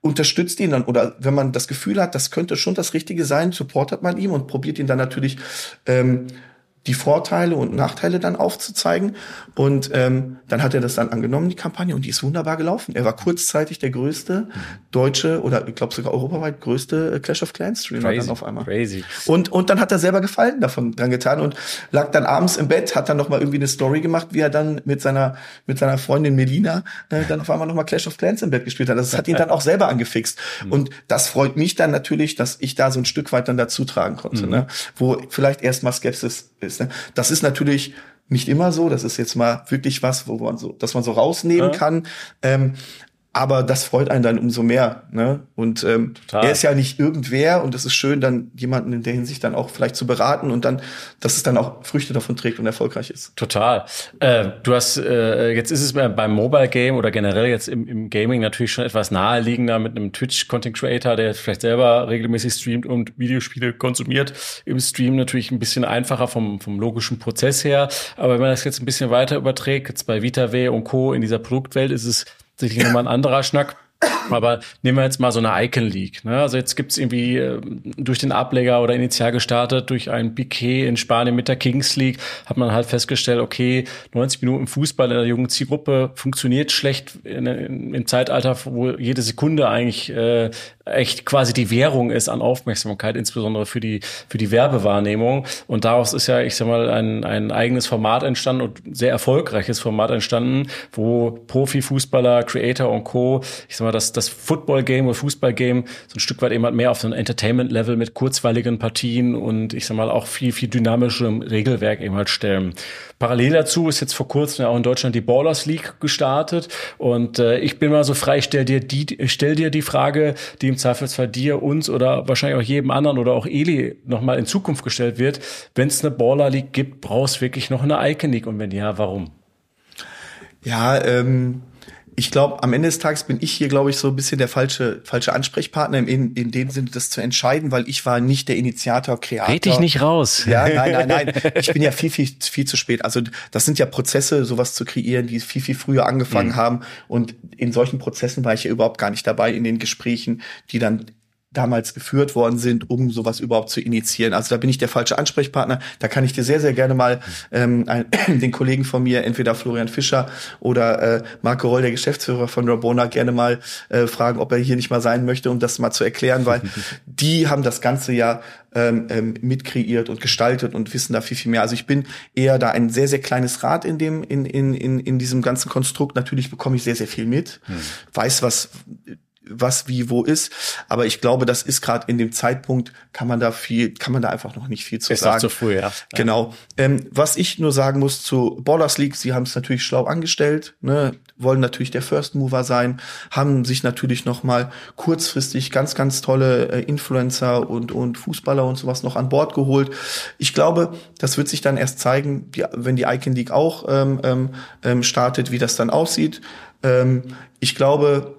unterstützt ihn dann oder wenn man das Gefühl hat, das könnte schon das Richtige sein, supportet man ihm und probiert ihn dann natürlich ähm, die Vorteile und Nachteile dann aufzuzeigen. Und ähm, dann hat er das dann angenommen, die Kampagne, und die ist wunderbar gelaufen. Er war kurzzeitig der größte deutsche oder ich glaube sogar europaweit größte äh, Clash of Clans Streamer
Crazy,
dann auf einmal.
Crazy.
Und, und dann hat er selber Gefallen davon dran getan und lag dann abends im Bett, hat dann noch mal irgendwie eine Story gemacht, wie er dann mit seiner mit seiner Freundin Melina äh, dann auf einmal noch mal Clash of Clans im Bett gespielt hat. Das hat ihn dann auch selber angefixt. Und das freut mich dann natürlich, dass ich da so ein Stück weit dann dazu tragen konnte,
Mhm.
ne? wo vielleicht erstmal Skepsis ist. Ne? Das ist natürlich nicht immer so. Das ist jetzt mal wirklich was, wo man so, dass man so rausnehmen
Ja.
kann. Ähm, aber das freut einen dann umso mehr. Ne? Und ähm,
Total.
er ist ja nicht irgendwer und es ist schön, dann jemanden in der Hinsicht dann auch vielleicht zu beraten und dann, dass es dann auch Früchte davon trägt und erfolgreich ist.
Total. Äh, du hast, äh, jetzt ist es beim beim Mobile Game oder generell jetzt im, im Gaming natürlich schon etwas naheliegender mit einem Twitch-Content Creator, der vielleicht selber regelmäßig streamt und Videospiele konsumiert. Im Stream natürlich ein bisschen einfacher vom, vom logischen Prozess her. Aber wenn man das jetzt ein bisschen weiter überträgt, jetzt bei VitaW und Co. in dieser Produktwelt ist es sicherlich nochmal ein anderer Schnack. Aber nehmen wir jetzt mal so eine Icon League. Ne? Also jetzt gibt's irgendwie äh, durch den Ableger oder initial gestartet durch ein Piquet in Spanien mit der Kings League hat man halt festgestellt, okay, 90 Minuten Fußball in der jungen Zielgruppe funktioniert schlecht in, in, im Zeitalter, wo jede Sekunde eigentlich äh, echt quasi die Währung ist an Aufmerksamkeit, insbesondere für die für die Werbewahrnehmung. Und daraus ist ja, ich sag mal, ein, ein eigenes Format entstanden und sehr erfolgreiches Format entstanden, wo Profifußballer, Creator und Co. Ich sag mal, das, das Football-Game oder Fußball-Game so ein Stück weit eben halt mehr auf so ein Entertainment-Level mit kurzweiligen Partien und ich sag mal auch viel, viel dynamischem Regelwerk eben halt stellen. Parallel dazu ist jetzt vor kurzem ja auch in Deutschland die Ballers League gestartet und äh, ich bin mal so frei, stell dir die, stell dir die Frage, die im Zweifelsfall dir, uns oder wahrscheinlich auch jedem anderen oder auch Eli nochmal in Zukunft gestellt wird. Wenn es eine Baller League gibt, brauchst du wirklich noch eine Icon League und wenn ja, warum?
Ja, ähm, ich glaube, am Ende des Tages bin ich hier, glaube ich, so ein bisschen der falsche, falsche Ansprechpartner in, in dem Sinne, das zu entscheiden, weil ich war nicht der Initiator, Kreator.
Red dich nicht raus.
Ja, nein, nein, nein. Ich bin ja viel, viel, viel zu spät. Also das sind ja Prozesse, sowas zu kreieren, die viel, viel früher angefangen haben. Und in solchen Prozessen war ich ja überhaupt gar nicht dabei in den Gesprächen, die dann damals geführt worden sind, um sowas überhaupt zu initiieren. Also da bin ich der falsche Ansprechpartner. Da kann ich dir sehr, sehr gerne mal ähm, ein, den Kollegen von mir, entweder Florian Fischer oder äh, Marco Roll, der Geschäftsführer von Rabona, gerne mal äh, fragen, ob er hier nicht mal sein möchte, um das mal zu erklären, weil die haben das Ganze ja ähm, ähm, mitkreiert und gestaltet und wissen da viel, viel mehr. Also ich bin eher da ein sehr, sehr kleines Rad in dem, in, in, in, in diesem ganzen Konstrukt. Natürlich bekomme ich sehr, sehr viel mit, weiß, was was wie wo ist, aber ich glaube, das ist gerade in dem Zeitpunkt kann man da viel, kann man da einfach noch nicht viel zu
Ist
sagen.
noch zu früh, ja.
Genau. Ähm, was ich nur sagen muss zu Ballers League, sie haben es natürlich schlau angestellt, ne, wollen natürlich der First Mover sein, haben sich natürlich noch mal kurzfristig ganz, ganz tolle äh, Influencer und, und Fußballer und sowas noch an Bord geholt. Ich glaube, das wird sich dann erst zeigen, die, wenn die Icon League auch ähm, ähm, ähm, startet, wie das dann aussieht. Ähm, ich glaube,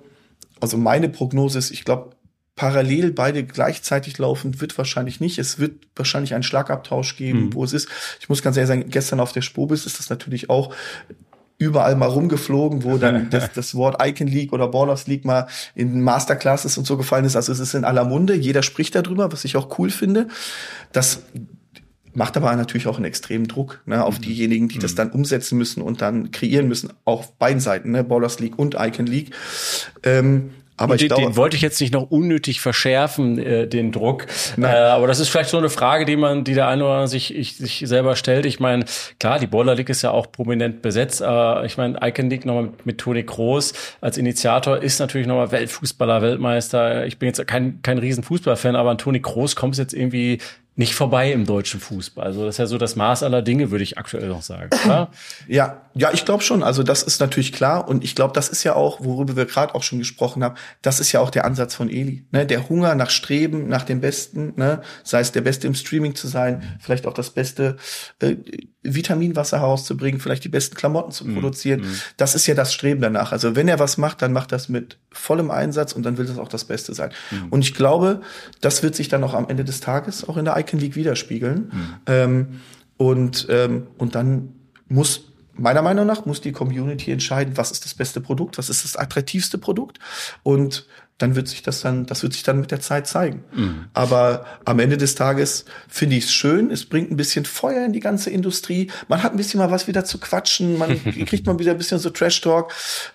also meine Prognose ist, ich glaube, parallel beide gleichzeitig laufen wird wahrscheinlich nicht. Es wird wahrscheinlich einen Schlagabtausch geben,
Mhm.
wo es ist. Ich muss ganz ehrlich sagen, gestern auf der Spobis ist das natürlich auch überall mal rumgeflogen, wo dann das, das Wort Icon League oder Ballers League mal in Masterclasses und so gefallen ist. Also es ist in aller Munde, jeder spricht darüber, was ich auch cool finde. Das macht aber natürlich auch einen extremen Druck ne, auf diejenigen, die das dann umsetzen müssen und dann kreieren müssen, auch auf beiden Seiten, ne, Ballers League und Icon League. Ähm, aber ich
den,
glaube,
den wollte ich jetzt nicht noch unnötig verschärfen, äh, den Druck. Äh, aber das ist vielleicht so eine Frage, die man, die der eine oder andere sich, ich, sich selber stellt. Ich meine, klar, die Baller League ist ja auch prominent besetzt, aber ich meine, Icon League nochmal mit, mit Toni Kroos als Initiator ist natürlich nochmal Weltfußballer, Weltmeister. Ich bin jetzt kein, kein riesen Fußballfan, aber an Toni Kroos kommt es jetzt irgendwie nicht vorbei im deutschen Fußball. Also das ist ja so das Maß aller Dinge, würde ich aktuell noch sagen.
Oder? Ja, ja, ich glaube schon. Also das ist natürlich klar und ich glaube, das ist ja auch, worüber wir gerade auch schon gesprochen haben, das ist ja auch der Ansatz von Eli. Ne? Der Hunger nach Streben, nach dem Besten, ne? sei es der Beste im Streaming zu sein, vielleicht auch das beste äh, Vitaminwasser herauszubringen, vielleicht die besten Klamotten zu mhm. produzieren. Mhm. Das ist ja das Streben danach. Also wenn er was macht, dann macht das mit vollem Einsatz und dann will das auch das Beste sein. Mhm. Und ich glaube, das wird sich dann auch am Ende des Tages auch in der Icon League widerspiegeln. Mhm. Ähm, und, ähm, und dann muss meiner Meinung nach muss die Community entscheiden, was ist das beste Produkt, was ist das attraktivste Produkt und dann wird sich das dann, das wird sich dann mit der Zeit zeigen. Mhm. Aber am Ende des Tages finde ich es schön. Es bringt ein bisschen Feuer in die ganze Industrie. Man hat ein bisschen mal was wieder zu quatschen. Man kriegt mal wieder ein bisschen so Trash Talk.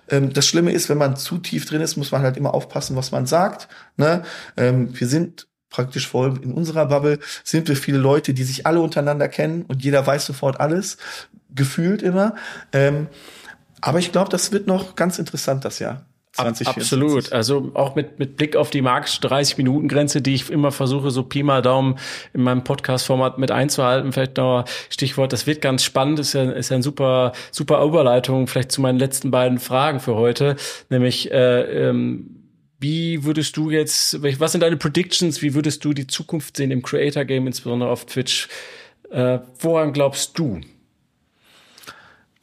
Ähm, das Schlimme ist, wenn man zu tief drin ist, muss man halt immer aufpassen, was man sagt. Ne? Ähm, wir sind praktisch voll in unserer Bubble sind wir viele Leute, die sich alle untereinander kennen und jeder weiß sofort alles, gefühlt immer. Ähm, aber ich glaube, das wird noch ganz interessant das Jahr.
2024. Absolut. Also auch mit, mit Blick auf die Markt 30 Minuten Grenze, die ich immer versuche, so Pi mal Daumen in meinem Podcast-Format mit einzuhalten. Vielleicht noch Stichwort, das wird ganz spannend, ist ja, ist ja ein super, super Überleitung vielleicht zu meinen letzten beiden Fragen für heute. Nämlich, äh, ähm, wie würdest du jetzt, was sind deine Predictions? Wie würdest du die Zukunft sehen im Creator Game, insbesondere auf Twitch? Äh, woran glaubst du?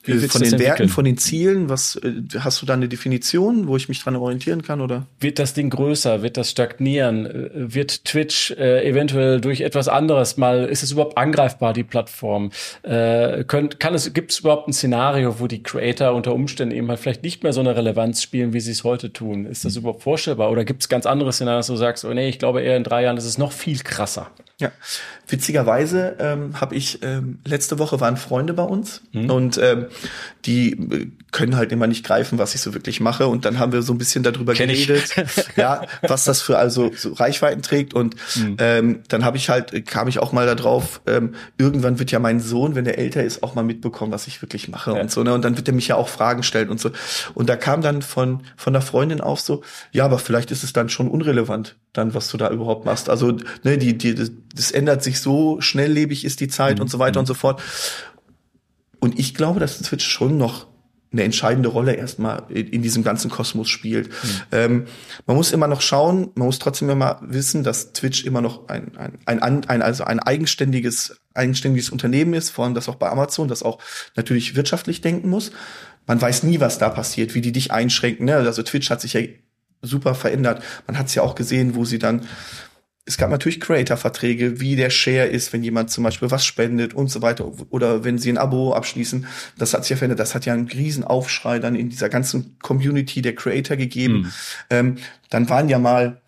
Wie von den Werten, von den Zielen, was äh, hast du da eine Definition, wo ich mich dran orientieren kann oder?
Wird das Ding größer? Wird das stagnieren? Äh, wird Twitch äh, eventuell durch etwas anderes mal? Ist es überhaupt angreifbar die Plattform? Äh, könnt, kann es gibt es überhaupt ein Szenario, wo die Creator unter Umständen eben halt vielleicht nicht mehr so eine Relevanz spielen, wie sie es heute tun? Ist das überhaupt vorstellbar? Oder gibt es ganz andere Szenarien, dass du sagst, oh nee, ich glaube eher in drei Jahren ist es noch viel krasser?
Ja, witzigerweise ähm, habe ich ähm, letzte Woche waren Freunde bei uns mhm. und ähm, die äh, können halt immer nicht greifen, was ich so wirklich mache und dann haben wir so ein bisschen darüber Kenn geredet, ja, was das für also so Reichweiten trägt und mhm. ähm, dann habe ich halt kam ich auch mal darauf, ähm, irgendwann wird ja mein Sohn, wenn er älter ist, auch mal mitbekommen, was ich wirklich mache ja. und so ne und dann wird er mich ja auch Fragen stellen und so und da kam dann von von der Freundin auch so, ja, aber vielleicht ist es dann schon unrelevant, dann was du da überhaupt machst. Also ne, die die das ändert sich so schnelllebig ist die Zeit mhm. und so weiter und so fort. Und ich glaube, dass Twitch schon noch eine entscheidende Rolle erstmal in diesem ganzen Kosmos spielt. Mhm. Ähm, man muss immer noch schauen, man muss trotzdem immer wissen, dass Twitch immer noch ein, ein, ein, ein, also ein eigenständiges, eigenständiges Unternehmen ist, vor allem das auch bei Amazon, das auch natürlich wirtschaftlich denken muss. Man weiß nie, was da passiert, wie die dich einschränken. Ne? Also Twitch hat sich ja super verändert. Man hat es ja auch gesehen, wo sie dann es gab natürlich Creator-Verträge, wie der Share ist, wenn jemand zum Beispiel was spendet und so weiter, oder wenn sie ein Abo abschließen. Das hat sich ja verändert. Das hat ja einen riesen Aufschrei dann in dieser ganzen Community der Creator gegeben. Mhm. Ähm, dann waren ja mal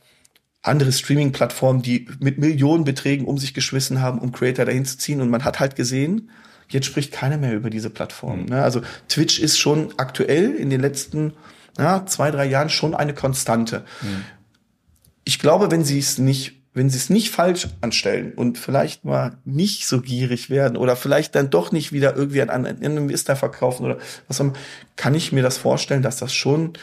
andere Streaming-Plattformen, die mit Millionenbeträgen um sich geschwissen haben, um Creator dahin zu ziehen. Und man hat halt gesehen, jetzt spricht keiner mehr über diese Plattform. Mhm. Also Twitch ist schon aktuell in den letzten ja, zwei, drei Jahren schon eine Konstante. Mhm. Ich glaube, wenn sie es nicht wenn sie es nicht falsch anstellen und vielleicht mal nicht so gierig werden oder vielleicht dann doch nicht wieder irgendwie an einen Investor verkaufen oder was auch immer, kann ich mir das vorstellen, dass das schon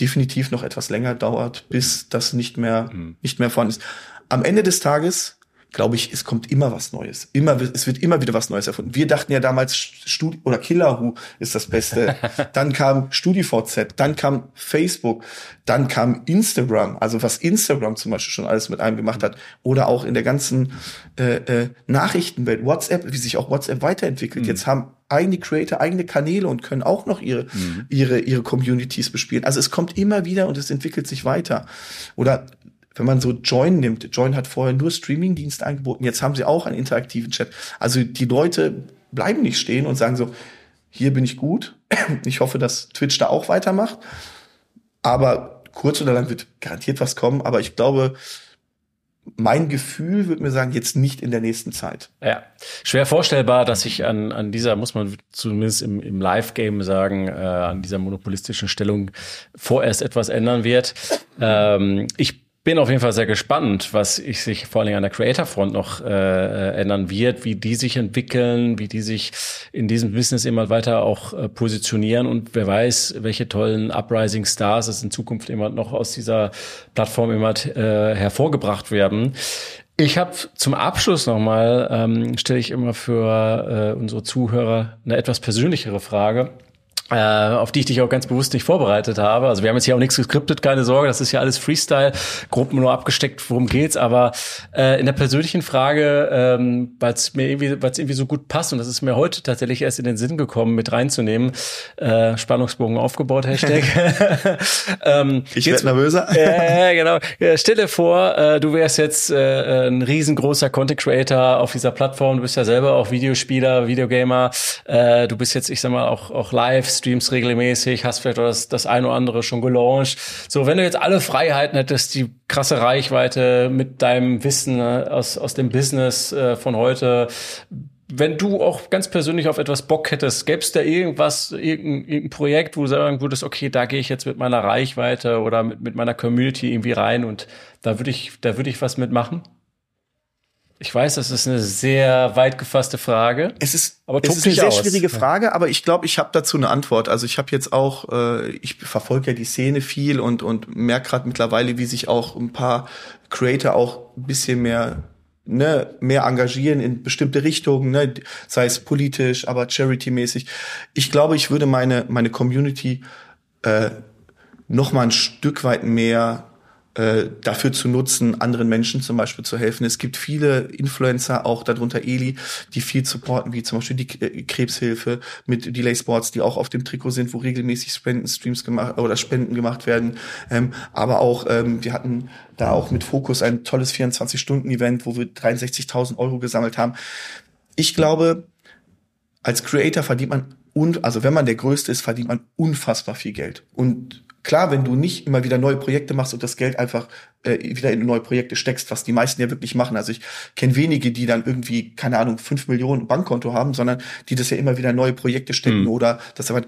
definitiv noch etwas länger dauert, bis das nicht mehr, mhm. nicht mehr vorhanden ist. Am Ende des Tages glaube ich, es kommt immer was Neues. Immer, es wird immer wieder was Neues erfunden. Wir dachten ja damals Studi oder Killer Who ist das Beste. dann kam StudiVZ, dann kam Facebook, dann kam Instagram. Also was Instagram zum Beispiel schon alles mit einem gemacht hat. Oder auch in der ganzen äh, äh, Nachrichtenwelt, WhatsApp, wie sich auch WhatsApp weiterentwickelt. Mhm. Jetzt haben eigene Creator, eigene Kanäle und können auch noch ihre, mhm. ihre, ihre Communities bespielen. Also es kommt immer wieder und es entwickelt sich weiter. Oder wenn man so Join nimmt, Join hat vorher nur Streaming-Dienst angeboten, jetzt haben sie auch einen interaktiven Chat. Also die Leute bleiben nicht stehen und sagen so, hier bin ich gut. Ich hoffe, dass Twitch da auch weitermacht. Aber kurz oder lang wird garantiert was kommen. Aber ich glaube, mein Gefühl würde mir sagen, jetzt nicht in der nächsten Zeit.
Ja, schwer vorstellbar, dass sich an, an dieser, muss man zumindest im, im Live-Game sagen, äh, an dieser monopolistischen Stellung vorerst etwas ändern wird. Ähm, ich bin auf jeden Fall sehr gespannt, was ich sich vor allen Dingen an der Creator-Front noch äh, äh, ändern wird, wie die sich entwickeln, wie die sich in diesem Business immer weiter auch äh, positionieren und wer weiß, welche tollen Uprising Stars es in Zukunft immer noch aus dieser Plattform immer äh, hervorgebracht werden. Ich habe zum Abschluss nochmal, ähm, stelle ich immer für äh, unsere Zuhörer eine etwas persönlichere Frage auf die ich dich auch ganz bewusst nicht vorbereitet habe. Also wir haben jetzt hier auch nichts geskriptet, keine Sorge, das ist ja alles Freestyle, Gruppen nur abgesteckt, worum geht's. Aber äh, in der persönlichen Frage, ähm, weil es mir irgendwie, weil es irgendwie so gut passt und das ist mir heute tatsächlich erst in den Sinn gekommen, mit reinzunehmen. Äh, Spannungsbogen aufgebaut, Hashtag.
ähm, ich werde nervöser.
äh, genau. Ja, stell dir vor, äh, du wärst jetzt äh, ein riesengroßer Content Creator auf dieser Plattform. Du bist ja selber auch Videospieler, Videogamer. Äh, du bist jetzt, ich sag mal, auch, auch live streamst regelmäßig, hast vielleicht das, das eine oder andere schon gelauncht. So, wenn du jetzt alle Freiheiten hättest, die krasse Reichweite mit deinem Wissen ne, aus, aus dem Business äh, von heute, wenn du auch ganz persönlich auf etwas Bock hättest, gäbe es da irgendwas, irgendein, irgendein Projekt, wo du sagen würdest, okay, da gehe ich jetzt mit meiner Reichweite oder mit, mit meiner Community irgendwie rein und da würde ich, da würde ich was mitmachen? Ich weiß, das ist eine sehr weit gefasste Frage.
Es ist, aber es ist eine sehr aus. schwierige Frage, aber ich glaube, ich habe dazu eine Antwort. Also ich habe jetzt auch, äh, ich verfolge ja die Szene viel und und merke gerade mittlerweile, wie sich auch ein paar Creator auch ein bisschen mehr ne, mehr engagieren in bestimmte Richtungen, ne, sei es politisch, aber charity-mäßig. Ich glaube, ich würde meine meine Community äh, noch mal ein Stück weit mehr dafür zu nutzen, anderen Menschen zum Beispiel zu helfen. Es gibt viele Influencer, auch darunter Eli, die viel supporten, wie zum Beispiel die äh, Krebshilfe mit Delay Sports, die auch auf dem Trikot sind, wo regelmäßig Spendenstreams gemacht oder Spenden gemacht werden. Ähm, aber auch, ähm, wir hatten da auch mit Fokus ein tolles 24-Stunden-Event, wo wir 63.000 Euro gesammelt haben. Ich glaube, als Creator verdient man und also wenn man der Größte ist, verdient man unfassbar viel Geld. Und Klar, wenn du nicht immer wieder neue Projekte machst und das Geld einfach äh, wieder in neue Projekte steckst, was die meisten ja wirklich machen. Also ich kenne wenige, die dann irgendwie, keine Ahnung, fünf Millionen Bankkonto haben, sondern die das ja immer wieder neue Projekte stecken mhm. oder das aber.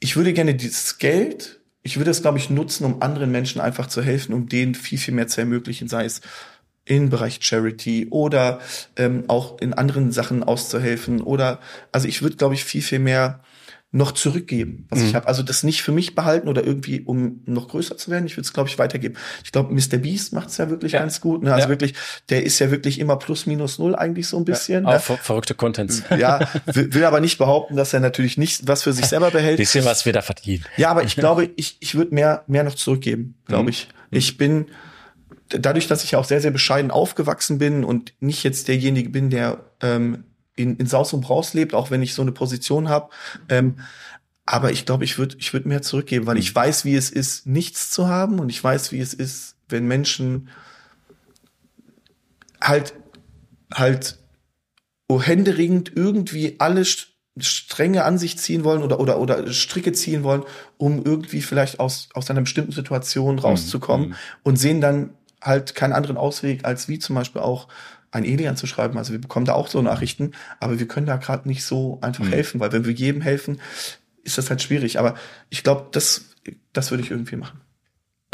Ich würde gerne dieses Geld, ich würde es, glaube ich, nutzen, um anderen Menschen einfach zu helfen, um denen viel, viel mehr zu ermöglichen, sei es im Bereich Charity oder ähm, auch in anderen Sachen auszuhelfen oder also ich würde glaube ich viel viel mehr noch zurückgeben, was mhm. ich habe. Also das nicht für mich behalten oder irgendwie, um noch größer zu werden. Ich würde es, glaube ich, weitergeben. Ich glaube, Mr. Beast macht es ja wirklich ja. ganz gut. Ne? Also ja. wirklich, der ist ja wirklich immer plus minus null eigentlich so ein bisschen.
Ja,
ne?
ver verrückte Contents.
Ja, will, will aber nicht behaupten, dass er natürlich nicht was für sich selber behält.
Bisschen was wir da verdienen.
Ja, aber ich glaube, ich, ich würde mehr, mehr noch zurückgeben, glaube mhm. ich. Ich bin, dadurch, dass ich auch sehr, sehr bescheiden aufgewachsen bin und nicht jetzt derjenige bin, der ähm, in, in Saus und Braus lebt, auch wenn ich so eine Position habe. Ähm, aber ich glaube, ich würde ich würd mehr zurückgeben, weil ich mhm. weiß, wie es ist, nichts zu haben und ich weiß, wie es ist, wenn Menschen halt halt oh, händeringend irgendwie alle Stränge an sich ziehen wollen oder oder oder Stricke ziehen wollen, um irgendwie vielleicht aus aus einer bestimmten Situation mhm. rauszukommen mhm. und sehen dann halt keinen anderen Ausweg als wie zum Beispiel auch ein Eli anzuschreiben. Also wir bekommen da auch so Nachrichten, aber wir können da gerade nicht so einfach mhm. helfen, weil wenn wir jedem helfen, ist das halt schwierig. Aber ich glaube, das, das würde ich irgendwie machen.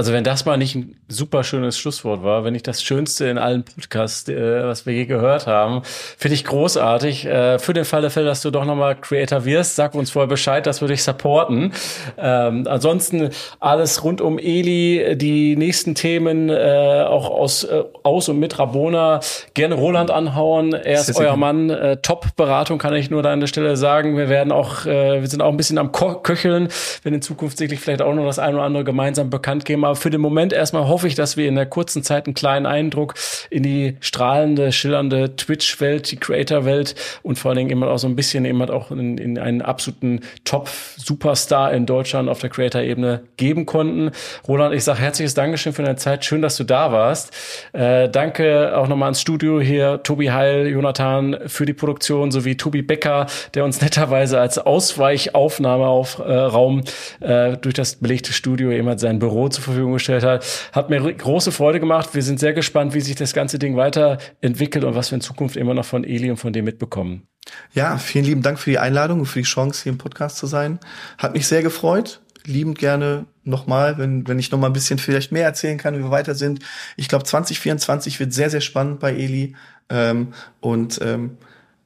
Also wenn das mal nicht ein super schönes Schlusswort war, wenn nicht das Schönste in allen Podcasts, äh, was wir je gehört haben, finde ich großartig. Äh, für den Fall der Fälle, dass du doch nochmal Creator wirst, sag uns vorher Bescheid, das würde ich supporten. Ähm, ansonsten alles rund um Eli, die nächsten Themen äh, auch aus, äh, aus und mit Rabona. Gerne Roland anhauen. Er ist euer Mann. Äh, Top-Beratung kann ich nur da an der Stelle sagen. Wir werden auch, äh, wir sind auch ein bisschen am Ko Köcheln, wenn in Zukunft sicherlich vielleicht auch noch das eine oder andere gemeinsam bekannt geben aber für den Moment erstmal hoffe ich, dass wir in der kurzen Zeit einen kleinen Eindruck in die strahlende, schillernde Twitch-Welt, die Creator-Welt und vor allen Dingen immer auch so ein bisschen eben auch in, in einen absoluten Top-Superstar in Deutschland auf der Creator-Ebene geben konnten. Roland, ich sage herzliches Dankeschön für deine Zeit. Schön, dass du da warst. Äh, danke auch nochmal ans Studio hier, Tobi Heil, Jonathan für die Produktion sowie Tobi Becker, der uns netterweise als Ausweichaufnahmeraum äh, durch das belegte Studio eben sein Büro zur Verfügung Verfügung gestellt hat. Hat mir große Freude gemacht. Wir sind sehr gespannt, wie sich das ganze Ding weiterentwickelt und was wir in Zukunft immer noch von Eli und von dem mitbekommen.
Ja, vielen lieben Dank für die Einladung und für die Chance, hier im Podcast zu sein. Hat mich sehr gefreut. Liebend gerne nochmal, wenn, wenn ich nochmal ein bisschen vielleicht mehr erzählen kann, wie wir weiter sind. Ich glaube, 2024 wird sehr, sehr spannend bei Eli. Ähm, und ähm,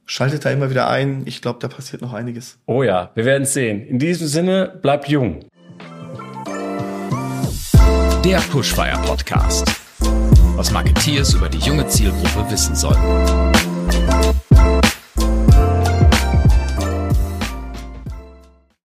schaltet da immer wieder ein. Ich glaube, da passiert noch einiges.
Oh ja, wir werden es sehen. In diesem Sinne, bleibt jung
der Pushfire Podcast. was Marketeers über die junge Zielgruppe wissen sollten.